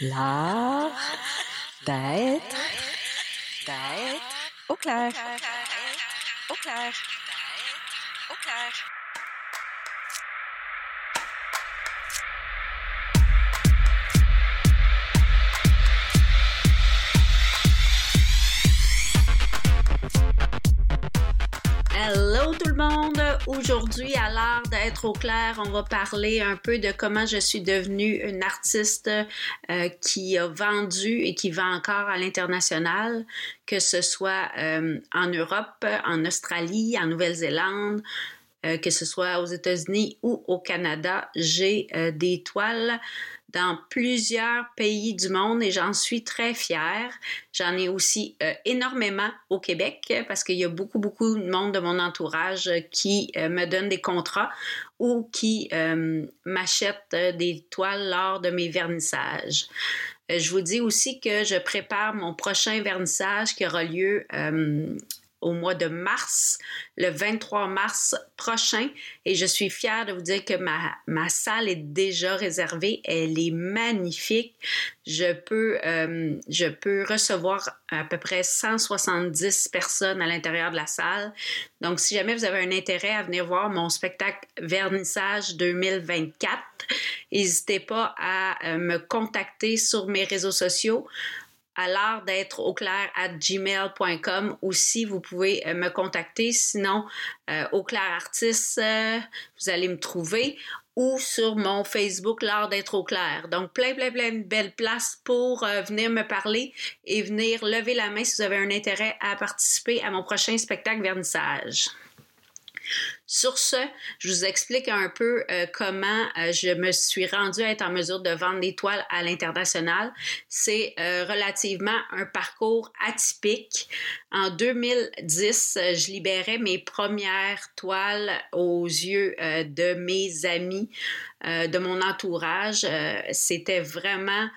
La deit, deit og klar. Og klar. Og klar. Hello. Tout le monde! Aujourd'hui, à l'art d'être au clair, on va parler un peu de comment je suis devenue une artiste euh, qui a vendu et qui vend encore à l'international, que ce soit euh, en Europe, en Australie, en Nouvelle-Zélande, euh, que ce soit aux États-Unis ou au Canada. J'ai des toiles dans plusieurs pays du monde et j'en suis très fière. J'en ai aussi euh, énormément au Québec parce qu'il y a beaucoup, beaucoup de monde de mon entourage qui euh, me donne des contrats ou qui euh, m'achète des toiles lors de mes vernissages. Je vous dis aussi que je prépare mon prochain vernissage qui aura lieu au mois de mars, le 23 mars prochain. Et je suis fière de vous dire que ma, ma salle est déjà réservée. Elle est magnifique. Je peux, euh, je peux recevoir à peu près 170 personnes à l'intérieur de la salle. Donc, si jamais vous avez un intérêt à venir voir mon spectacle Vernissage 2024, n'hésitez pas à euh, me contacter sur mes réseaux sociaux à l'art d'être au clair à gmail.com. Aussi, vous pouvez euh, me contacter. Sinon, euh, au clair artiste, euh, vous allez me trouver ou sur mon Facebook, l'art d'être au clair. Donc, plein, plein, plein de belles places pour venir me parler et venir lever la main si vous avez un intérêt à participer à mon prochain spectacle vernissage. Sur ce, je vous explique un peu euh, comment euh, je me suis rendue à être en mesure de vendre des toiles à l'international. C'est euh, relativement un parcours atypique. En 2010, je libérais mes premières toiles aux yeux de mes amis, de mon entourage. C'était vraiment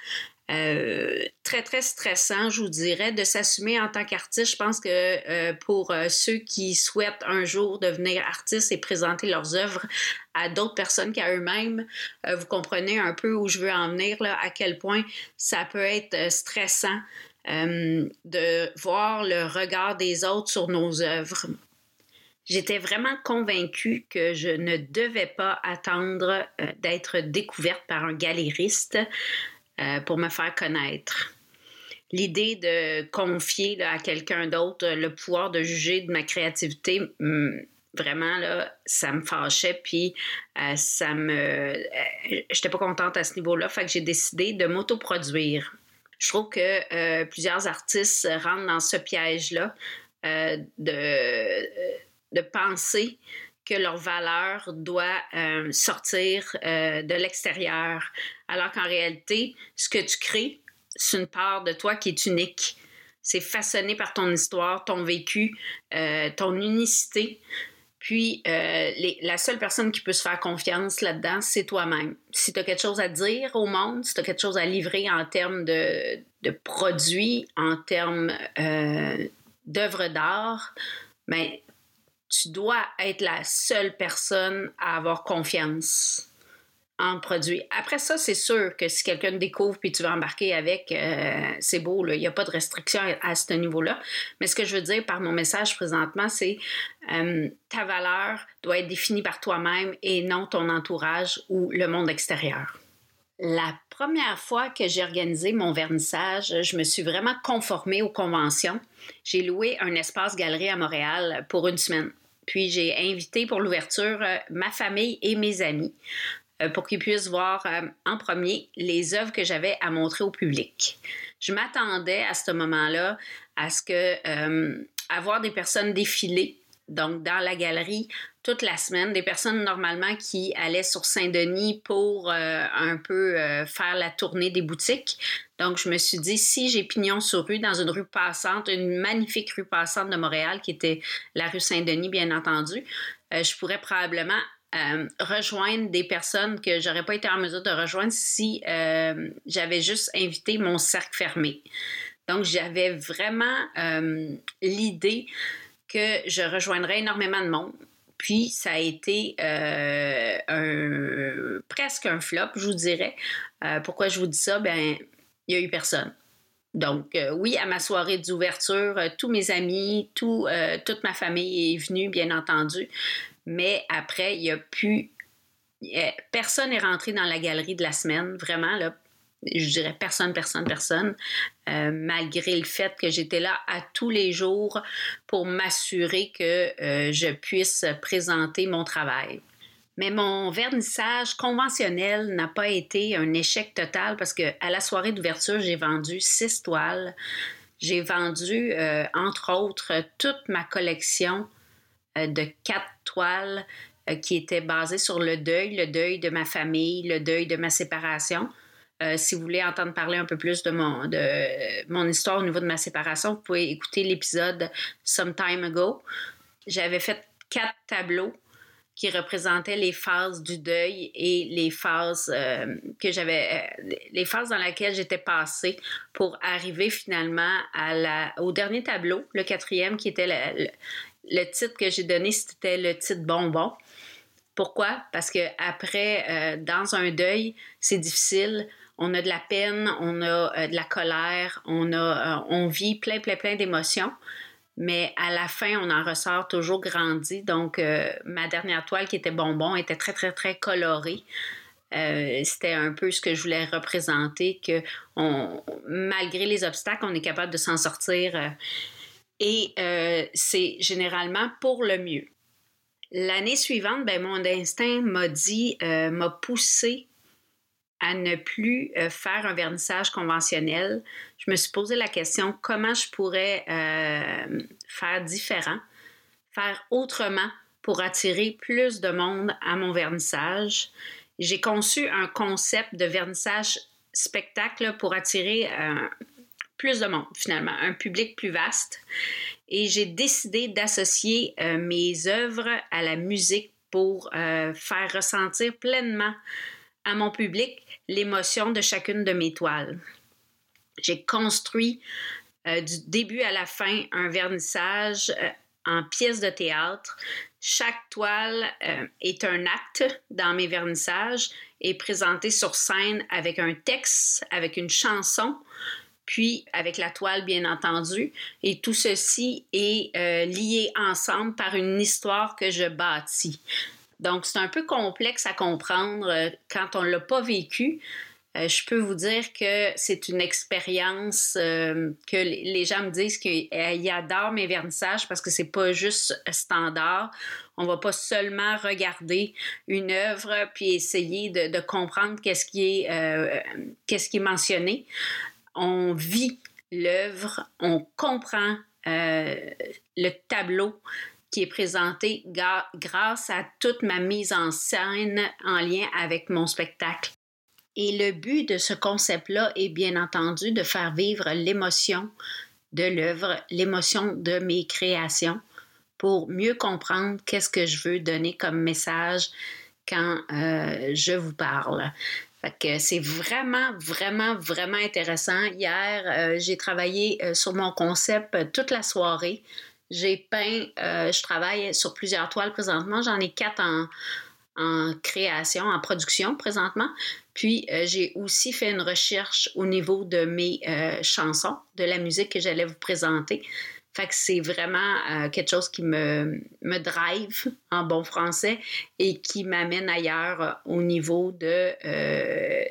euh, très, très stressant, je vous dirais, de s'assumer en tant qu'artiste. Je pense que euh, pour euh, ceux qui souhaitent un jour devenir artiste et présenter leurs œuvres à d'autres personnes qu'à eux-mêmes, vous comprenez un peu où je veux en venir, là, à quel point ça peut être stressant de voir le regard des autres sur nos œuvres. J'étais vraiment convaincue que je ne devais pas attendre d'être découverte par un galériste euh, pour me faire connaître. L'idée de confier à quelqu'un d'autre le pouvoir de juger de ma créativité, hmm, vraiment, là, ça me fâchait, puis euh, ça me... Euh, j'étais pas contente à ce niveau-là, fait que j'ai décidé de m'autoproduire. Je trouve que plusieurs artistes rentrent dans ce piège-là de, de penser que leur valeur doit euh, sortir euh, de l'extérieur, alors qu'en réalité, ce que tu crées, c'est une part de toi qui est unique. C'est façonné par ton histoire, ton vécu, euh, ton unicité. Puis, la seule personne qui peut se faire confiance là-dedans, c'est toi-même. Si tu as quelque chose à dire au monde, si tu as quelque chose à livrer en termes de, produits, en termes d'œuvres d'art, ben, tu dois être la seule personne à avoir confiance en le produit. Après ça, c'est sûr que si quelqu'un découvre puis tu vas embarquer avec, euh, c'est beau, il n'y a pas de restriction à, ce niveau-là. Mais ce que je veux dire par mon message présentement, c'est euh, ta valeur doit être définie par toi-même et non ton entourage ou le monde extérieur. La première fois que j'ai organisé mon vernissage, je me suis vraiment conformée aux conventions. J'ai loué un espace galerie à Montréal pour une semaine. Puis j'ai invité pour l'ouverture euh, ma famille et mes amis euh, pour qu'ils puissent voir euh, en premier les œuvres que j'avais à montrer au public. Je m'attendais à ce moment-là à ce que avoir des personnes défiler donc dans la galerie toute la semaine, des personnes normalement qui allaient sur Saint-Denis pour euh, un peu euh, faire la tournée des boutiques. Donc je me suis dit, si j'ai pignon sur rue dans une rue passante, une magnifique rue passante de Montréal qui était la rue Saint-Denis, bien entendu, euh, je pourrais probablement rejoindre des personnes que j'aurais pas été en mesure de rejoindre si j'avais juste invité mon cercle fermé. Donc j'avais vraiment l'idée que je rejoindrais énormément de monde. Puis ça a été euh, presque un flop, je vous dirais. pourquoi je vous dis ça? Ben, il n'y a eu personne. Donc, euh, oui, à ma soirée d'ouverture, euh, tous mes amis, tout, euh, toute ma famille est venue, bien entendu. Mais après, il n'y a plus. Personne n'est rentré dans la galerie de la semaine, vraiment, là. Je dirais personne, personne, personne, malgré le fait que j'étais là à tous les jours pour m'assurer que je puisse présenter mon travail. Mais mon vernissage conventionnel n'a pas été un échec total parce que à la soirée d'ouverture, j'ai vendu six toiles. J'ai vendu, euh, entre autres, toute ma collection euh, de quatre toiles euh, qui étaient basées sur le deuil, le deuil de ma famille, le deuil de ma séparation. Si vous voulez entendre parler un peu plus de mon, de mon histoire au niveau de ma séparation, vous pouvez écouter l'épisode Some Time Ago. J'avais fait quatre tableaux qui représentait les phases du deuil et les phases euh, que j'avais, euh, les phases dans lesquelles j'étais passée pour arriver finalement au dernier tableau, le quatrième, qui était le, titre que j'ai donné, c'était le titre bonbon. Pourquoi? Parce que après, euh, dans un deuil, c'est difficile. On a de la peine, on a de la colère, on a, on vit plein, plein, plein d'émotions mais à la fin, on en ressort toujours grandi. Donc, euh, ma dernière toile qui était bonbon était très, très, très colorée. Euh, c'était un peu ce que je voulais représenter, que malgré les obstacles, on est capable de s'en sortir. Euh, et c'est généralement pour le mieux. L'année suivante, ben, mon instinct m'a dit, m'a poussé à ne plus euh, faire un vernissage conventionnel, je me suis posé la question comment je pourrais euh, faire différent, faire autrement pour attirer plus de monde à mon vernissage. J'ai conçu un concept de vernissage spectacle pour attirer euh, plus de monde, finalement, un public plus vaste. Et j'ai décidé d'associer mes œuvres à la musique pour faire ressentir pleinement à mon public l'émotion de chacune de mes toiles. J'ai construit euh, du début à la fin un vernissage euh, en pièces de théâtre. Chaque toile euh, est un acte dans mes vernissages et présenté sur scène avec un texte, avec une chanson, puis avec la toile bien entendu. Et tout ceci est lié ensemble par une histoire que je bâtis. Donc, c'est un peu complexe à comprendre euh, quand on ne l'a pas vécu. Euh, je peux vous dire que c'est une expérience euh, que les gens me disent qu'ils adorent mes vernissages parce que c'est pas juste standard. On va pas seulement regarder une œuvre puis essayer de, comprendre qu'est-ce qui est qu'est-ce qui est mentionné. On vit l'œuvre, on comprend le tableau qui est présenté grâce à toute ma mise en scène en lien avec mon spectacle. Et le but de ce concept-là est bien entendu de faire vivre l'émotion de l'œuvre, l'émotion de mes créations pour mieux comprendre qu'est-ce que je veux donner comme message quand euh, je vous parle. c'est vraiment, vraiment, vraiment intéressant. Hier, euh, j'ai travaillé euh, sur mon concept toute la soirée. J'ai peint, euh, je travaille sur plusieurs toiles présentement. J'en ai quatre en, création, en production présentement. Puis euh, j'ai aussi fait une recherche au niveau de mes euh, chansons, de la musique que j'allais vous présenter. Que c'est vraiment quelque chose qui me, me drive en bon français et qui m'amène ailleurs au niveau de,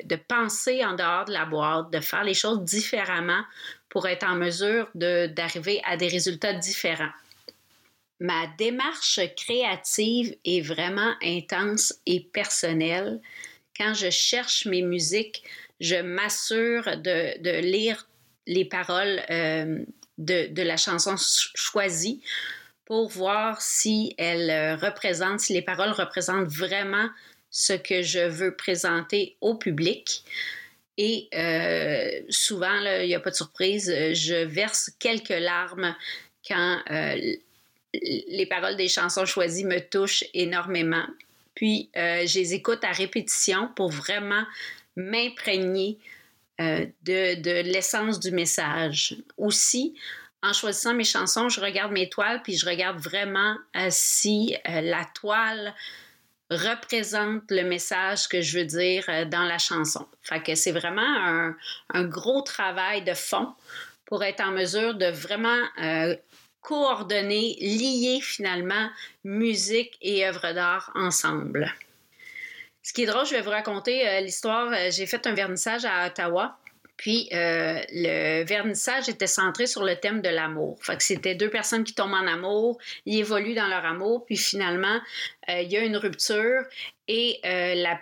de penser en dehors de la boîte, de faire les choses différemment pour être en mesure d'arriver à des résultats différents. Ma démarche créative est vraiment intense et personnelle. Quand je cherche mes musiques, je m'assure de, lire les paroles euh, de, la chanson choisie pour voir si elle représente, si les paroles représentent vraiment ce que je veux présenter au public. Et euh, souvent, il n'y a pas de surprise, euh, je verse quelques larmes quand euh, les paroles des chansons choisies me touchent énormément. Puis, je les écoute à répétition pour vraiment m'imprégner de, de l'essence du message. Aussi, en choisissant mes chansons, je regarde mes toiles, puis je regarde vraiment si la toile représente le message que je veux dire euh, dans la chanson. Fait que c'est vraiment un, un, gros travail de fond pour être en mesure de vraiment euh, coordonner, lier finalement musique et œuvre d'art ensemble. Ce qui est drôle, je vais vous raconter euh, l'histoire. J'ai fait un vernissage à Ottawa puis euh, le vernissage était centré sur le thème de l'amour. Fait que c'était deux personnes qui tombent en amour, ils évoluent dans leur amour, puis finalement euh, il y a une rupture et euh, la,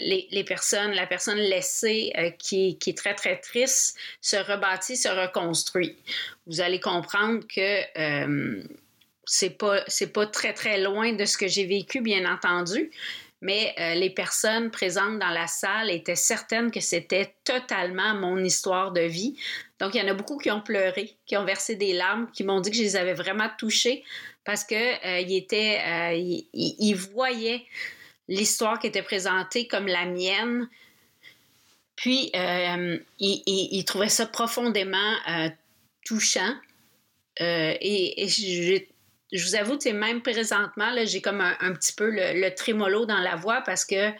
les, personnes, la personne laissée qui, est très très triste se rebâtit, se reconstruit. Vous allez comprendre que c'est pas pas très très loin de ce que j'ai vécu, bien entendu mais euh, les personnes présentes dans la salle étaient certaines que c'était totalement mon histoire de vie. Donc, il y en a beaucoup qui ont pleuré, qui ont versé des larmes, qui m'ont dit que je les avais vraiment touchées parce qu'ils euh, euh, voyaient l'histoire qui était présentée comme la mienne. Puis, ils, ils, trouvaient ça profondément touchant. et, et je vous avoue, même présentement, j'ai comme un, petit peu le, trémolo dans la voix parce que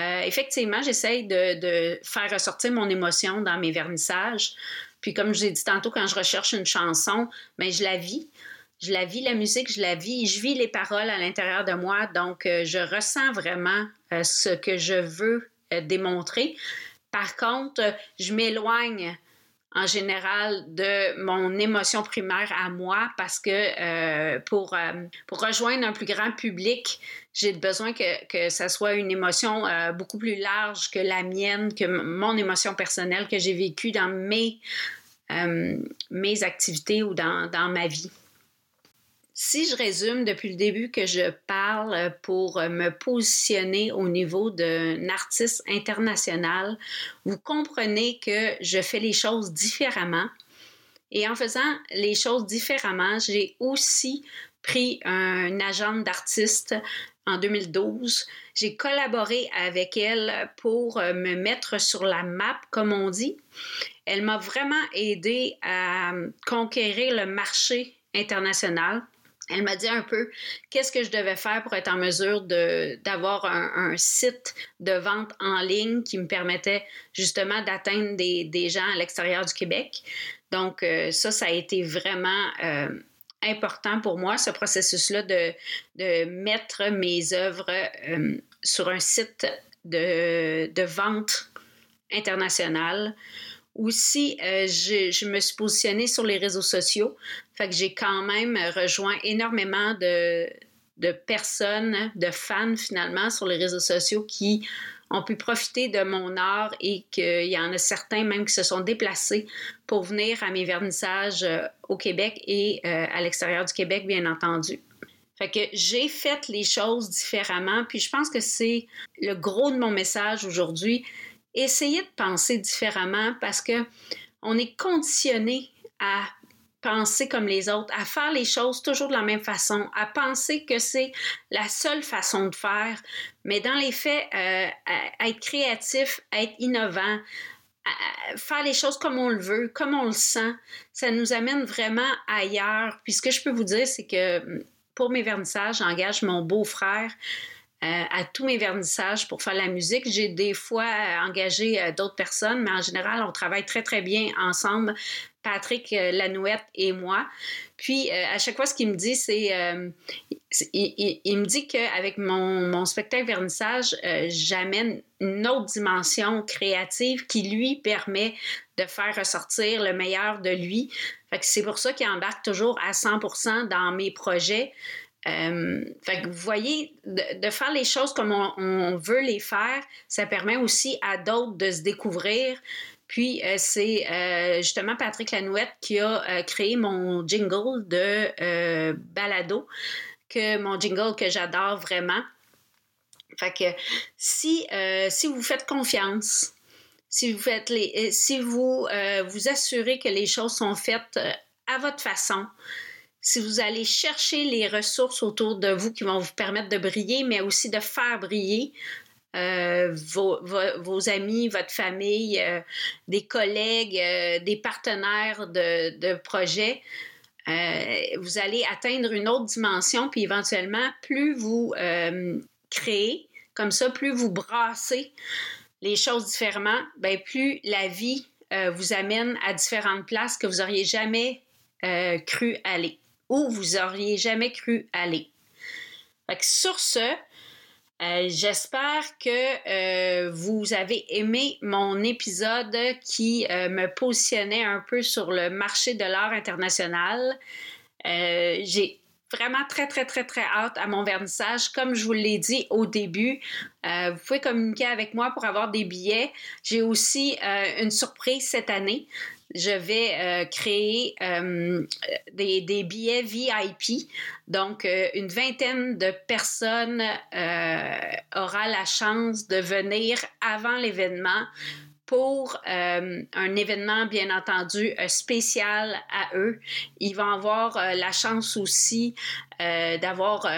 euh, effectivement, j'essaye de, faire ressortir mon émotion dans mes vernissages. Puis comme je l'ai dit tantôt, quand je recherche une chanson, ben, je la vis. Je la vis, la musique, je la vis, je vis les paroles à l'intérieur de moi. Donc, euh, je ressens vraiment euh, ce que je veux démontrer. Par contre, je m'éloigne en général de mon émotion primaire à moi parce que euh, pour, euh, pour rejoindre un plus grand public, j'ai besoin que, que ça soit une émotion euh, beaucoup plus large que la mienne, que mon émotion personnelle que j'ai vécue dans mes, mes activités ou dans, dans ma vie. Si je résume depuis le début que je parle pour me positionner au niveau d'un artiste international, vous comprenez que je fais les choses différemment. Et en faisant les choses différemment, j'ai aussi pris un agent d'artiste en 2012. J'ai collaboré avec elle pour me mettre sur la map, comme on dit. Elle m'a vraiment aidé à conquérir le marché international. Elle m'a dit un peu qu'est-ce que je devais faire pour être en mesure d'avoir un, site de vente en ligne qui me permettait justement d'atteindre des, gens à l'extérieur du Québec. Donc, euh, ça, ça a été vraiment euh, important pour moi, ce processus-là de, mettre mes œuvres euh, sur un site de, de vente internationale. Aussi, euh, je, me suis positionnée sur les réseaux sociaux. Fait que j'ai quand même rejoint énormément de, de personnes, de fans finalement sur les réseaux sociaux qui ont pu profiter de mon art et qu'il y en a certains même qui se sont déplacés pour venir à mes vernissages euh, au Québec et euh, à l'extérieur du Québec, bien entendu. Fait que j'ai fait les choses différemment, puis je pense que c'est le gros de mon message aujourd'hui, essayez de penser différemment parce que on est conditionné à penser comme les autres, à faire les choses toujours de la même façon, à penser que c'est la seule façon de faire. Mais dans les faits, euh, être créatif, être innovant, faire les choses comme on le veut, comme on le sent, ça nous amène vraiment ailleurs. Puis ce que je peux vous dire, c'est que pour mes vernissages, j'engage mon beau-frère euh, à tous mes vernissages pour faire la musique. J'ai des fois euh, engagé euh, d'autres personnes, mais en général, on travaille très, très bien ensemble, Patrick Lanouette et moi. Puis, à chaque fois, ce qu'il me dit, c'est... Il, me dit qu'avec mon, mon spectacle vernissage, j'amène une autre dimension créative qui lui permet de faire ressortir le meilleur de lui. C'est pour ça qu'il embarque toujours à 100% dans mes projets. Euh, fait que vous voyez, de, faire les choses comme on, veut les faire, ça permet aussi à d'autres de se découvrir. Puis euh, c'est euh, justement Patrick Lanouette qui a créé mon jingle de balado, que mon jingle que j'adore vraiment. Fait que si, si vous faites confiance, si vous faites les, si vous vous assurez que les choses sont faites à votre façon, si vous allez chercher les ressources autour de vous qui vont vous permettre de briller, mais aussi de faire briller euh, vos, amis, votre famille, euh, des collègues, euh, des partenaires de, de projets, vous allez atteindre une autre dimension, puis éventuellement, plus vous créez, comme ça, plus vous brassez les choses différemment, ben plus la vie vous amène à différentes places que vous auriez jamais cru aller ou vous auriez jamais cru aller. sur ce, euh, j'espère que vous avez aimé mon épisode qui me positionnait un peu sur le marché de l'art international. J'ai vraiment très, très, très, très hâte à mon vernissage. Comme je vous l'ai dit au début, euh, vous pouvez communiquer avec moi pour avoir des billets. J'ai aussi euh, une surprise cette année. Je vais euh, créer des, des, billets VIP. Donc, une vingtaine de personnes aura la chance de venir avant l'événement pour euh, un événement, bien entendu, euh, spécial à eux. Ils vont avoir euh, la chance aussi d'avoir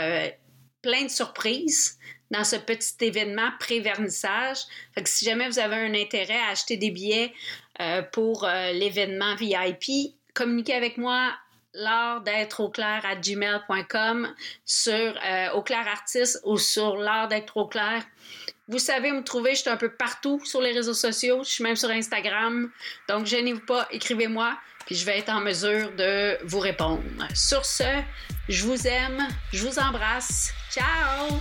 plein de surprises dans ce petit événement pré-vernissage. si jamais vous avez un intérêt à acheter des billets pour l'événement VIP, communiquez avec moi l'art d'être au clair à gmail.com sur au clair artiste ou sur l'art d'être au clair vous savez me trouver, je suis un peu partout sur les réseaux sociaux, je suis même sur Instagram. Donc, gênez-vous pas, écrivez-moi, puis je vais être en mesure de vous répondre. Sur ce, je vous aime, je vous embrasse. Ciao!